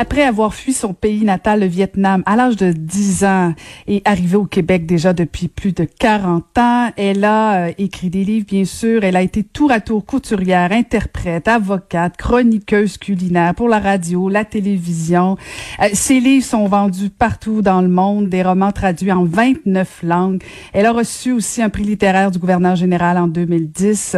Après avoir fui son pays natal, le Vietnam, à l'âge de 10 ans et arrivé au Québec déjà depuis plus de 40 ans, elle a euh, écrit des livres, bien sûr. Elle a été tour à tour couturière, interprète, avocate, chroniqueuse culinaire pour la radio, la télévision. Euh, ses livres sont vendus partout dans le monde, des romans traduits en 29 langues. Elle a reçu aussi un prix littéraire du gouverneur général en 2010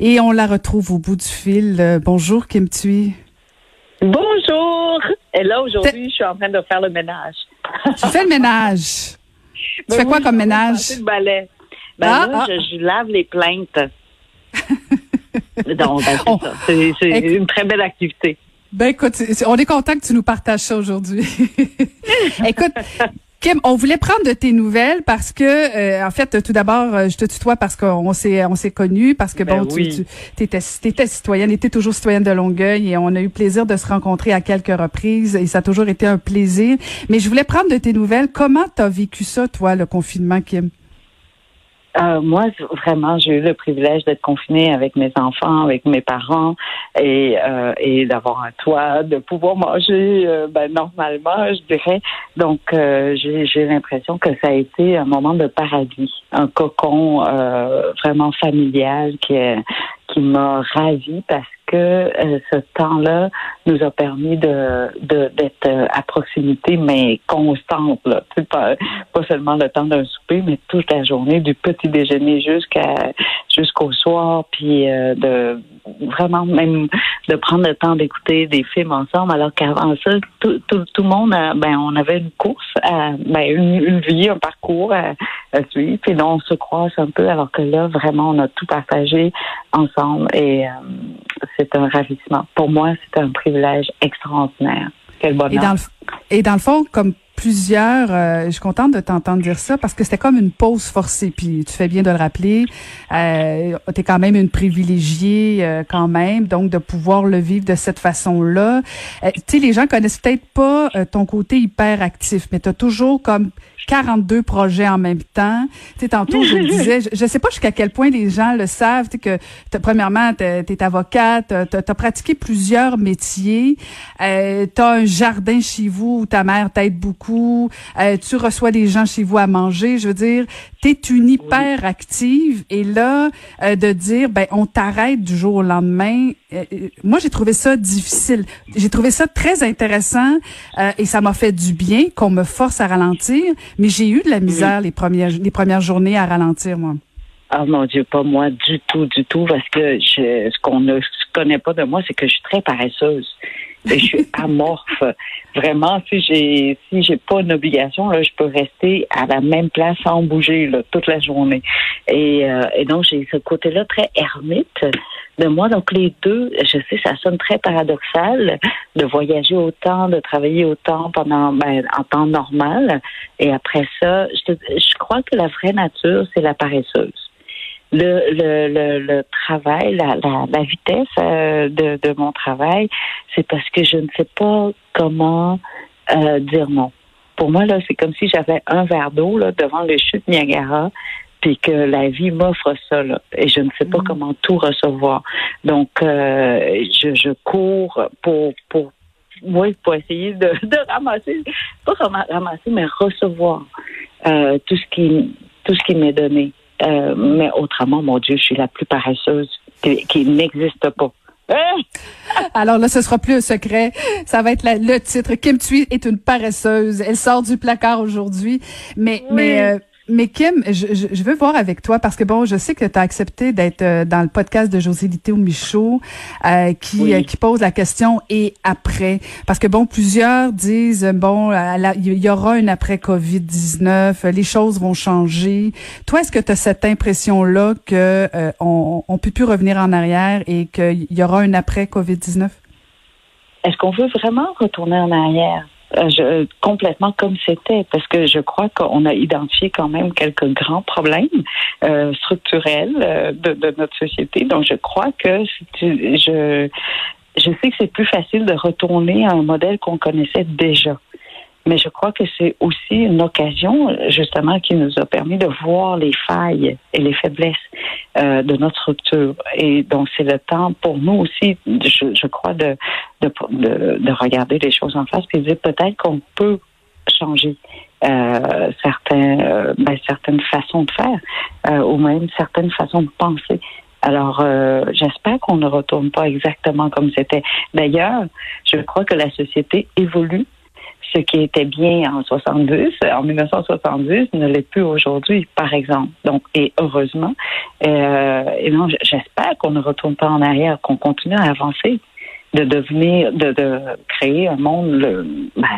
et on la retrouve au bout du fil. Euh, bonjour Kim Thuy. Bonjour! Et là, aujourd'hui, je suis en train de faire le ménage. Tu fais le ménage? Tu fais quoi comme ménage? Le balai. Ben Ah, là, ah. Je, je lave les plaintes. Donc, ben, c'est une très belle activité. Ben écoute, on est content que tu nous partages ça aujourd'hui. écoute, Kim, on voulait prendre de tes nouvelles parce que, euh, en fait, tout d'abord, euh, je te tutoie parce qu'on s'est on s'est connus, parce que Ben bon, oui. tu, tu étais, t'étais citoyenne, étais toujours citoyenne de Longueuil et on a eu plaisir de se rencontrer à quelques reprises et ça a toujours été un plaisir. Mais je voulais prendre de tes nouvelles. Comment t'as vécu ça, toi, le confinement, Kim? Euh, moi, vraiment, j'ai eu le privilège d'être confinée avec mes enfants, avec mes parents et, euh, et d'avoir un toit, de pouvoir manger euh, ben, normalement, je dirais. Donc, euh, j'ai l'impression que ça a été un moment de paradis, un cocon euh, vraiment familial qui, est- qui m'a ravie parce que euh, ce temps-là nous a permis de d'être euh, à proximité, mais constante. Là. Pas, pas seulement le temps d'un souper, mais toute la journée, du petit déjeuner jusqu'à jusqu'au soir, puis euh, de vraiment même de prendre le temps d'écouter des films ensemble, alors qu'avant ça, tout, tout, tout le monde, a- ben on avait une course, à, ben une, vie, un parcours à, suivre, puis là on se croise un peu, alors que là vraiment on a tout partagé ensemble et euh, c'est un ravissement. Pour moi, c'est un privilège extraordinaire. Quel Et bonheur. dans le, et dans le fond, comme plusieurs, euh, je suis contente de t'entendre dire ça parce que c'était comme une pause forcée. Puis tu fais bien de le rappeler. Euh, tu es quand même une privilégiée euh, quand même, donc de pouvoir le vivre de cette façon-là. Euh, tu sais, les gens connaissent peut-être pas euh, ton côté hyper actif, mais tu as toujours comme 42 projets en même temps. Tu sais, tantôt, je le disais, je, je sais pas jusqu'à quel point les gens le savent, tu que t'as- premièrement, tu es avocate, tu as, pratiqué plusieurs métiers, euh, tu as un jardin chez vous où ta mère t'aide beaucoup, euh, tu reçois des gens chez vous à manger, je veux dire, tu es une hyper active et là, euh, de dire, ben on t'arrête du jour au lendemain, euh, moi j'ai trouvé ça difficile. J'ai trouvé ça très intéressant et ça m'a fait du bien qu'on me force à ralentir, mais j'ai eu de la misère les premières les premières journées à ralentir moi. Ah mon Dieu, pas moi du tout, du tout, parce que je, ce qu'on ne connaît pas de moi, c'est que je suis très paresseuse. Je suis amorphe. Vraiment, si j'ai si j'ai pas une obligation, là, je peux rester à la même place sans bouger là, toute la journée. Et, euh, et donc j'ai ce côté-là très ermite de moi. Donc les deux, je sais, ça sonne très paradoxal de voyager autant, de travailler autant pendant ben, en temps normal. Et après ça, je, te- je crois que la vraie nature, c'est la paresseuse le, le, le, le travail, la, la, la vitesse euh, de, de mon travail, c'est parce que je ne sais pas comment euh, dire non. Pour moi, là, c'est comme si j'avais un verre d'eau là, devant le chute Niagara, puis que la vie m'offre ça, là, et je ne sais pas Mhm. comment tout recevoir. Donc, euh, je, je cours pour, pour oui, pour essayer de, de ramasser, pas rama- ramasser, mais recevoir euh, tout ce qui tout ce qui m'est donné. Euh, mais autrement, mon Dieu, je suis la plus paresseuse qui, qui n'existe pas. Hein? Alors là, ce sera plus un secret. Ça va être la- le titre. Kim Thuy est une paresseuse. Elle sort du placard aujourd'hui. Mais, Oui. mais, euh, mais Kim, je, je, veux voir avec toi parce que bon, je sais que tu as accepté d'être euh, dans le podcast de José Littéo Michaud euh, qui euh, qui pose la question et après. Parce que bon, plusieurs disent bon, il y aura une après Covid-19, les choses vont changer. Toi, est-ce que tu as cette impression là que on on peut plus revenir en arrière et qu'il y aura une après Covid-19 Est-ce qu'on veut vraiment retourner en arrière? euh, je, complètement comme c'était, parce que je crois qu'on a identifié quand même quelques grands problèmes euh, structurels euh, de, de, notre société. Donc, je crois que je, je sais que c'est plus facile de retourner à un modèle qu'on connaissait déjà. Mais je crois que c'est aussi une occasion, justement, qui nous a permis de voir les failles et les faiblesses euh, de notre structure. Et donc, c'est le temps pour nous aussi, je, je crois, de, de, de, regarder les choses en face et de dire peut-être qu'on peut changer euh, certains, euh, ben, certaines façons de faire euh, ou même certaines façons de penser. Alors, euh, j'espère qu'on ne retourne pas exactement comme c'était. D'ailleurs, je crois que la société évolue ce qui était bien en 70, en 1970, ne l'est plus aujourd'hui, par exemple. Donc, et heureusement, euh, et non, j'espère qu'on ne retourne pas en arrière, qu'on continue à avancer, de devenir, de, de créer un monde le, ben,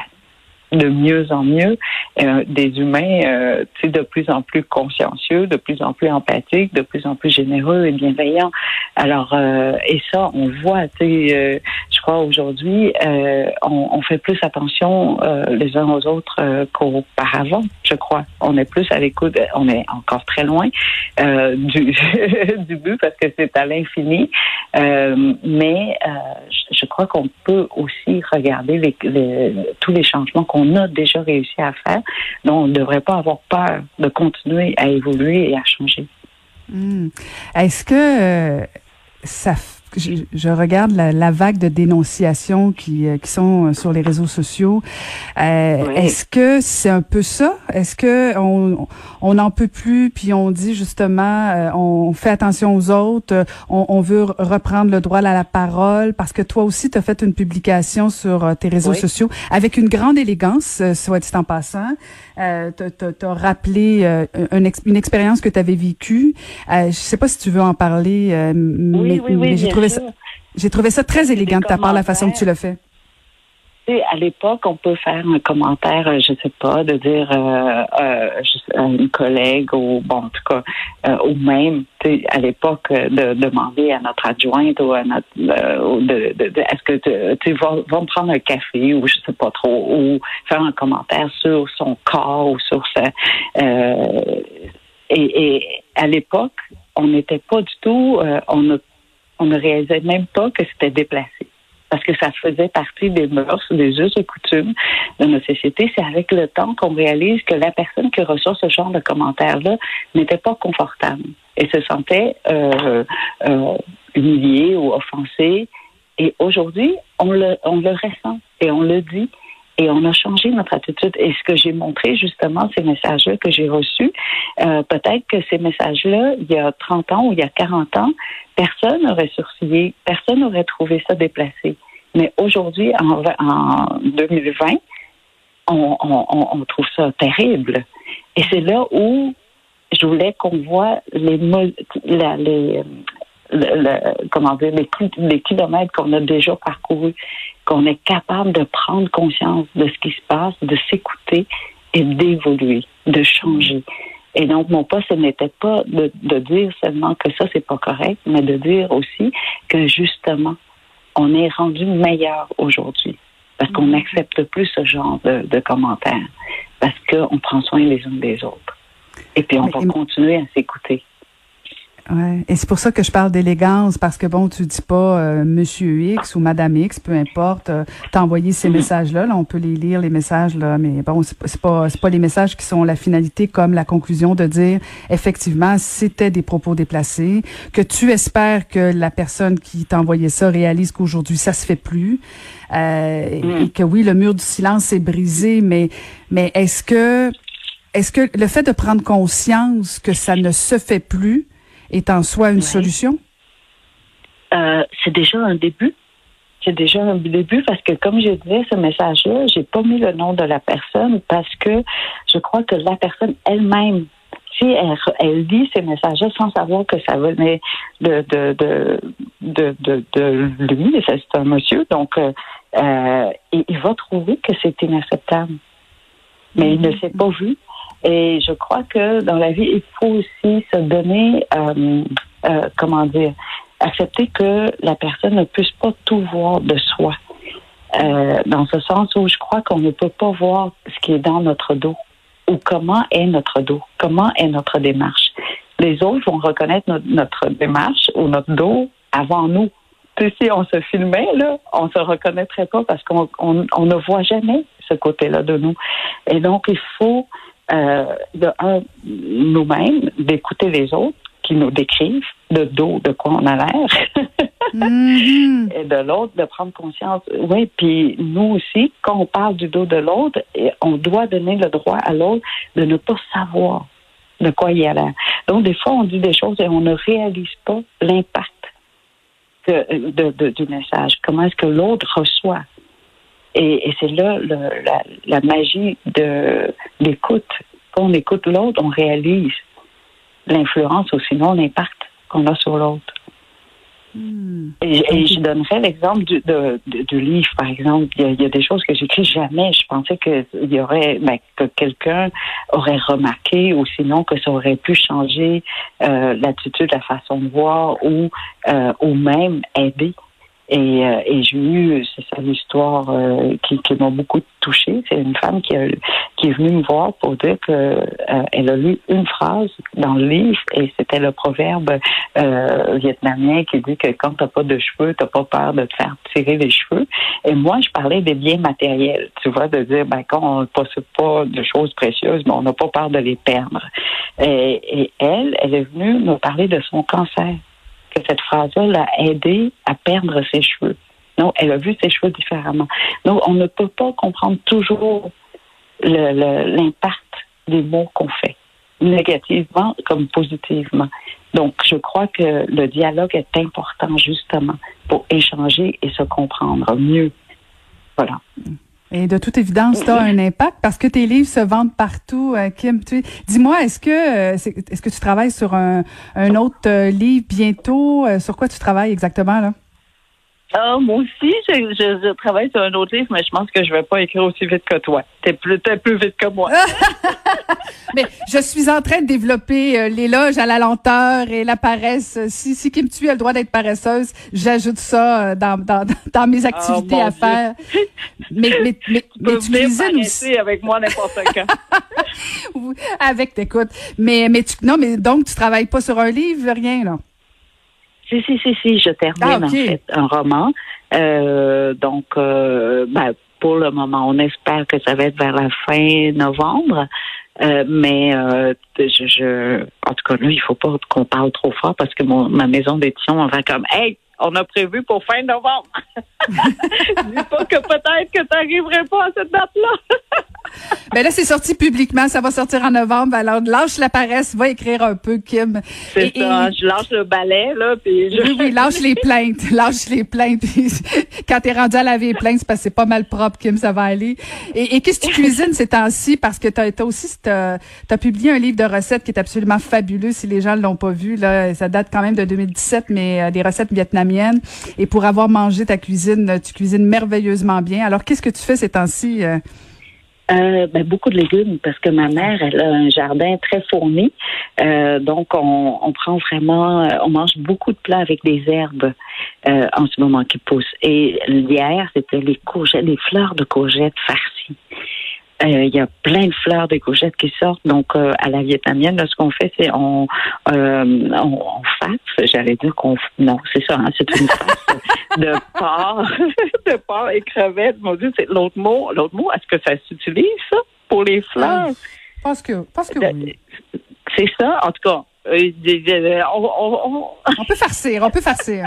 de mieux en mieux, euh, des humains euh, de plus en plus consciencieux, de plus en plus empathiques, de plus en plus généreux et bienveillants. Alors, euh, et ça, on voit, tu euh, je crois aujourd'hui, euh, on, on, fait plus attention les uns aux autres qu'auparavant, je crois. On est plus à l'écoute, on est encore très loin du, du but parce que c'est à l'infini, mais je crois qu'on peut aussi regarder les, les, tous les changements qu'on on a déjà réussi à faire. Donc, on ne devrait pas avoir peur de continuer à évoluer et à changer. Hmm. Est-ce que euh, ça je, regarde la, vague de dénonciations qui, euh, qui sont euh, sur les réseaux sociaux. Euh, Est-ce que c'est un peu ça? Est-ce que on on n'en peut plus puis on dit justement euh, on fait attention aux autres, on, on, veut reprendre le droit à la parole parce que toi aussi tu as fait une publication sur tes réseaux sociaux avec une grande élégance, soit dit en passant. Euh, tu as rappelé une, une, expérience que tu avais vécue. Euh, je sais pas si tu veux en parler, oui, oui, oui, j'ai trouvé ça très élégant de ta part, la façon que tu l'as fait. À l'époque, on peut faire un commentaire, euh, je sais pas, de dire euh, euh, à une collègue ou bon, en tout cas, euh, ou même, à l'époque, de demander à notre adjointe ou à notre, de, de, de est-ce que tu vas, va me prendre un café ou je sais pas trop, ou faire un commentaire sur son corps ou sur sa. Et, et, à l'époque, on n'était pas du tout, on on ne réalisait même pas que c'était déplacé. Parce que ça faisait partie des mœurs, des us et coutumes de notre société. C'est avec le temps qu'on réalise que la personne qui reçoit ce genre de commentaires-là n'était pas confortable et se sentait euh, euh, humiliée ou offensée. Et aujourd'hui, on le, on le ressent et on le dit. Et on a changé notre attitude. Et ce que j'ai montré, justement, ces messages-là que j'ai reçus, euh, peut-être que ces messages-là, il y a 30 ans ou il y a 40 ans, personne n'aurait sourcillé, personne n'aurait trouvé ça déplacé. Mais aujourd'hui, en, 2020, on, trouve ça terrible. Et c'est là où je voulais qu'on voit les, comment dire, les, kilomètres qu'on a déjà parcourus, qu'on est capable de prendre conscience de ce qui se passe, de s'écouter et d'évoluer, de changer. Et donc, mon poste, ce n'était pas de, dire seulement que ça, c'est pas correct, mais de dire aussi que justement, on est rendu meilleur aujourd'hui. Parce qu'on mm-hmm. n'accepte plus ce genre de, commentaires. Parce qu'on prend soin les uns des autres. Et puis, on va continuer à s'écouter. Ouais. Et c'est pour ça que je parle d'élégance, parce que bon, tu dis pas euh, Monsieur X ou Madame X, peu importe, euh, t'as envoyé ces messages-là, là, on peut les lire, les messages, là, mais bon, c'est pas, c'est pas les messages qui sont la finalité, comme la conclusion de dire, effectivement, c'était des propos déplacés, que tu espères que la personne qui t'a envoyé ça réalise qu'aujourd'hui, ça se fait plus, euh, et que oui, le mur du silence est brisé, mais, mais est-ce que, est-ce que le fait de prendre conscience que ça ne se fait plus, est en soi une solution? Euh, c'est déjà un début. C'est déjà un début parce que, comme je disais, ce message-là, j'ai pas mis le nom de la personne parce que je crois que la personne elle-même si elle, elle lit ces messages-là sans savoir que ça venait de de de de, de, de lui, c'est un monsieur, donc euh, euh, il, il va trouver que c'est inacceptable. Mais il ne s'est pas vu. Et je crois que dans la vie, il faut aussi se donner, euh, euh, comment dire, accepter que la personne ne puisse pas tout voir de soi. Euh, dans ce sens où je crois qu'on ne peut pas voir ce qui est dans notre dos ou comment est notre dos, comment est notre démarche. Les autres vont reconnaître notre, démarche ou notre dos avant nous. Si on se filmait, là, on se reconnaîtrait pas parce qu'on on, on ne voit jamais ce côté-là de nous. Et donc, il faut, euh, de un, nous-mêmes, d'écouter les autres qui nous décrivent de dos de quoi on a l'air. Mhm. et de l'autre de prendre conscience. Oui, puis nous aussi, quand on parle du dos de l'autre, on doit donner le droit à l'autre de ne pas savoir de quoi il a l'air. Donc, des fois, on dit des choses et on ne réalise pas l'impact que- de- de- du message. Comment est-ce que l'autre reçoit? Et, et c'est là le- la, la magie de l'écoute. Quand on écoute l'autre, on réalise l'influence ou sinon l'impact qu'on a sur l'autre. Hmm. Et, et je donnerais l'exemple du, de- de- du livre, par exemple. Il y, a, il y a des choses que j'écris jamais. Je pensais que il y aurait, ben, que quelqu'un aurait remarqué, ou sinon que ça aurait pu changer euh, l'attitude, la façon de voir, ou euh, ou même aider. Et, euh, et j'ai eu, c'est ça l'histoire euh, qui, qui m'a beaucoup touchée. C'est une femme qui, a, qui est venue me voir pour dire que euh, elle a lu une phrase dans le livre et c'était le proverbe euh, vietnamien qui dit que quand t'as pas de cheveux, t'as pas peur de te faire tirer les cheveux. Et moi, je parlais des biens matériels, tu vois, de dire ben quand on ne possède pas de choses précieuses, ben, on n'a pas peur de les perdre. Et, et elle, elle est venue me parler de son cancer que cette phrase-là l'a aidé à perdre ses cheveux. Donc, elle a vu ses cheveux différemment. Donc, on ne peut pas comprendre toujours l'impact des mots qu'on fait, négativement comme positivement. Donc, je crois que le dialogue est important justement pour échanger et se comprendre mieux. Voilà. Et de toute évidence, tu as un impact parce que tes livres se vendent partout, euh, Kim. Dis-moi, est-ce que euh, est-ce que tu travailles sur un, un autre euh, livre bientôt? Sur quoi tu travailles exactement là? Ah, moi aussi, je, je, je travaille sur un autre livre, mais je pense que je vais pas écrire aussi vite que toi. T'es plus, t'es plus vite que moi. Mais je suis en train de développer euh, l'éloge à la lenteur et la paresse. Si, si Kim Thuy a le droit d'être paresseuse, j'ajoute ça euh, dans, dans, dans mes activités Oh, mon à Dieu. faire. Mais, mais, mais, Tu peux mais tu venir cuisines aussi. avec moi n'importe quand. Avec, écoute. Mais, mais tu, non, mais donc, tu travailles pas sur un livre, rien, là? Si, si, si, si, je termine Ah, en fait un roman. Euh, donc, euh, ben, pour le moment, on espère que ça va être vers la fin novembre. Euh, mais euh, je, je, en tout cas, là, il faut pas qu'on parle trop fort parce que mon, ma maison d'édition, on va comme, hey, on a prévu pour fin novembre. Dis pas que peut-être que tu n'arriverais pas à cette date-là. Ben là, c'est sorti publiquement. Ça va sortir en novembre. Alors, lâche la paresse. Va écrire un peu, Kim. C'est ça. et- Je lâche le balai, là, puis je... Oui, oui, lâche les plaintes. Lâche les plaintes. Quand t'es rendu à laver les plaintes, c'est parce que c'est pas mal propre, Kim, ça va aller. Et, et qu'est-ce que tu cuisines ces temps-ci? Parce que t'as as aussi, t'as as publié un livre de recettes qui est absolument fabuleux. Si les gens l'ont pas vu, là, ça date quand même de 2017, mais euh, des recettes vietnamiennes. Et pour avoir mangé ta cuisine, tu cuisines merveilleusement bien. Alors, qu'est-ce que tu fais ces temps-ci? euh? Euh, ben, beaucoup de légumes parce que ma mère, elle a un jardin très fourni. Euh, donc, on, on prend vraiment, euh, on mange beaucoup de plats avec des herbes euh, en ce moment qui poussent. Et hier, c'était les courgettes, les fleurs de courgettes farcies. Euh, Il y a plein de fleurs de courgettes qui sortent. Donc, à la vietnamienne, là, ce qu'on fait, c'est on, on, on fasse. J'allais dire qu'on... Non, c'est ça, hein, c'est une face de porc, de porc et crevettes. Mon Dieu, c'est l'autre mot. L'autre mot, est-ce que ça s'utilise, ça, pour les fleurs? Parce que, parce que oui. C'est ça, en tout cas. euh, on, on- on- On peut farcir, on peut farcir.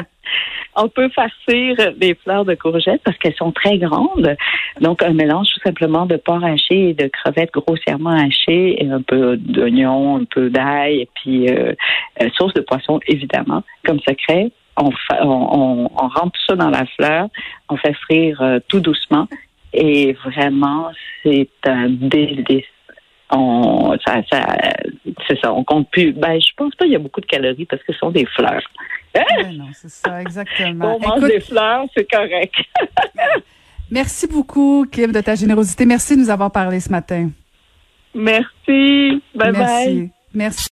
on peut farcir les fleurs de courgettes parce qu'elles sont très grandes. Donc, un mélange tout simplement de porc haché et de crevettes grossièrement hachées, et un peu d'oignon, un peu d'ail, et puis euh, euh, sauce de poisson, évidemment, comme secret. On, on, on, rentre tout ça dans la fleur, on fait frire euh, tout doucement, et vraiment, c'est un délice. on, ça, ça, c'est ça, on compte plus. Ben, je pense pas qu'il y a beaucoup de calories parce que ce sont des fleurs. Ouais, non, c'est ça, exactement. On mange des fleurs, c'est correct. merci beaucoup, Kim, de ta générosité. Merci de nous avoir parlé ce matin. Merci. Bye bye. Merci. Merci.